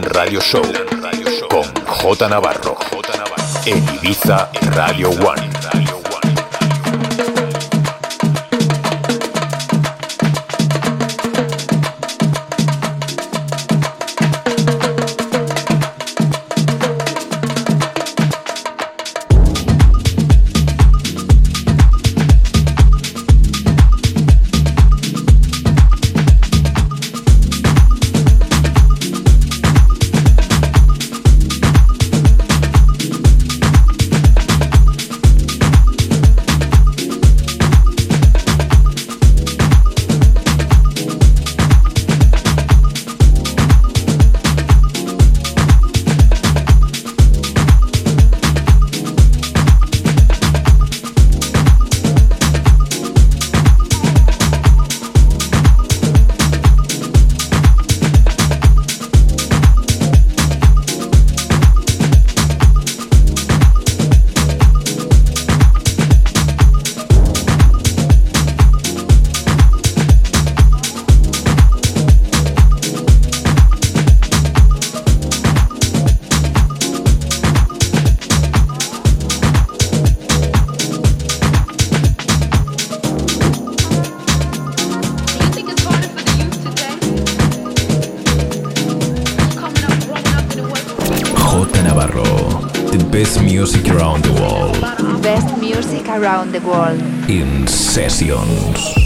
Radio Show around the world. In Sessions.